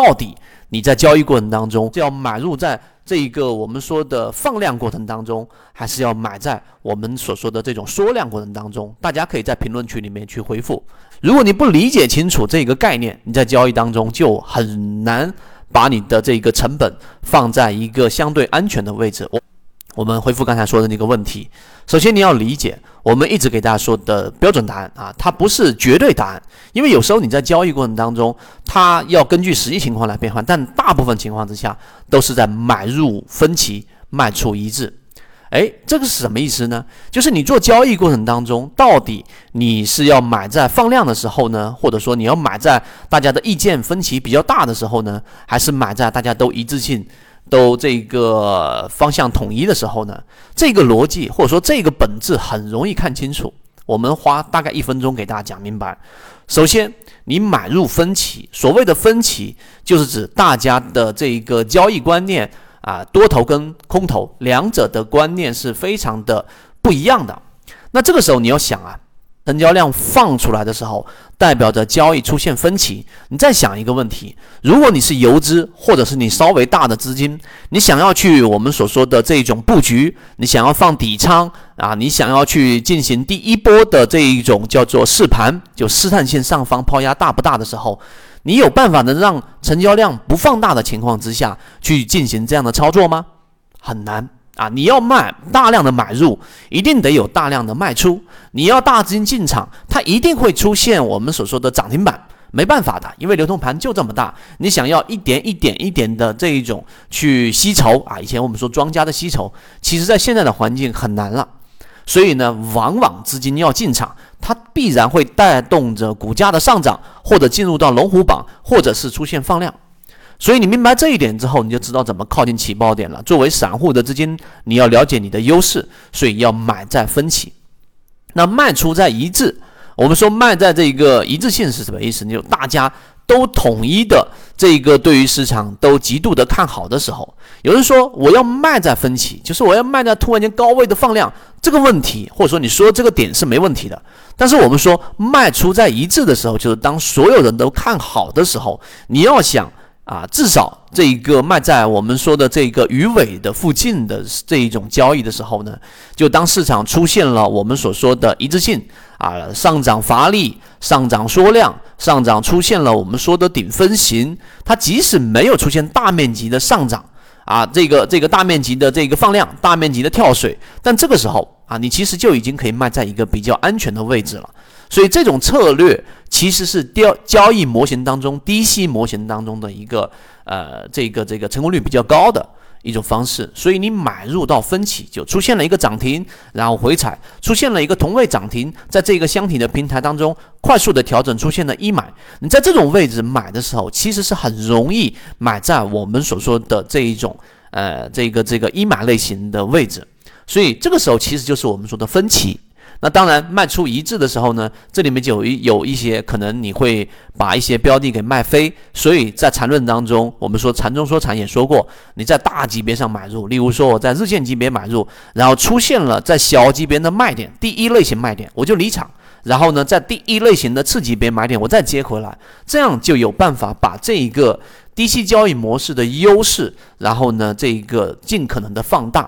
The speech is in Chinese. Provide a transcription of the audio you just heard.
到底你在交易过程当中是要买入在这一个我们说的放量过程当中，还是要买在我们所说的这种缩量过程当中？大家可以在评论区里面去回复。如果你不理解清楚这个概念，你在交易当中就很难把你的这个成本放在一个相对安全的位置。我我们回复刚才说的那个问题，首先你要理解，我们一直给大家说的标准答案啊，它不是绝对答案，因为有时候你在交易过程当中，它要根据实际情况来变换，但大部分情况之下都是在买入分歧，卖出一致。哎，这个是什么意思呢？就是你做交易过程当中，到底你是要买在放量的时候呢，或者说你要买在大家的意见分歧比较大的时候呢，还是买在大家都一致性、都这个方向统一的时候呢？这个逻辑或者说这个本质很容易看清楚。我们花大概一分钟给大家讲明白。首先，你买入分歧，所谓的分歧就是指大家的这个交易观念。啊，多头跟空头两者的观念是非常的不一样的。那这个时候你要想啊，成交量放出来的时候，代表着交易出现分歧。你再想一个问题：如果你是游资，或者是你稍微大的资金，你想要去我们所说的这种布局，你想要放底仓啊，你想要去进行第一波的这一种叫做试盘，就试探性上方抛压大不大的时候。你有办法能让成交量不放大的情况之下去进行这样的操作吗？很难啊！你要卖大量的买入，一定得有大量的卖出。你要大资金进场，它一定会出现我们所说的涨停板，没办法的，因为流通盘就这么大。你想要一点一点一点的这一种去吸筹啊，以前我们说庄家的吸筹，其实在现在的环境很难了。所以呢，往往资金要进场，它必然会带动着股价的上涨，或者进入到龙虎榜，或者是出现放量。所以你明白这一点之后，你就知道怎么靠近起爆点了。作为散户的资金，你要了解你的优势，所以要买在分歧，那卖出在一致。我们说卖在这个一致性是什么意思？就大家。都统一的这个对于市场都极度的看好的时候，有人说我要卖在分歧，就是我要卖在突然间高位的放量这个问题，或者说你说这个点是没问题的。但是我们说卖出在一致的时候，就是当所有人都看好的时候，你要想啊，至少这一个卖在我们说的这个鱼尾的附近的这一种交易的时候呢，就当市场出现了我们所说的一致性啊，上涨乏力。上涨缩量，上涨出现了我们说的顶分型，它即使没有出现大面积的上涨啊，这个这个大面积的这个放量，大面积的跳水，但这个时候啊，你其实就已经可以卖在一个比较安全的位置了。所以这种策略其实是交交易模型当中低吸模型当中的一个呃这个这个成功率比较高的。一种方式，所以你买入到分歧就出现了一个涨停，然后回踩出现了一个同位涨停，在这个箱体的平台当中快速的调整出现了一买，你在这种位置买的时候，其实是很容易买在我们所说的这一种呃这个这个一买类型的位置，所以这个时候其实就是我们说的分歧。那当然，卖出一致的时候呢，这里面就有一有一些可能你会把一些标的给卖飞，所以在缠论当中，我们说缠中说禅也说过，你在大级别上买入，例如说我在日线级别买入，然后出现了在小级别的卖点，第一类型卖点我就离场，然后呢，在第一类型的次级别买点我再接回来，这样就有办法把这一个低息交易模式的优势，然后呢，这一个尽可能的放大。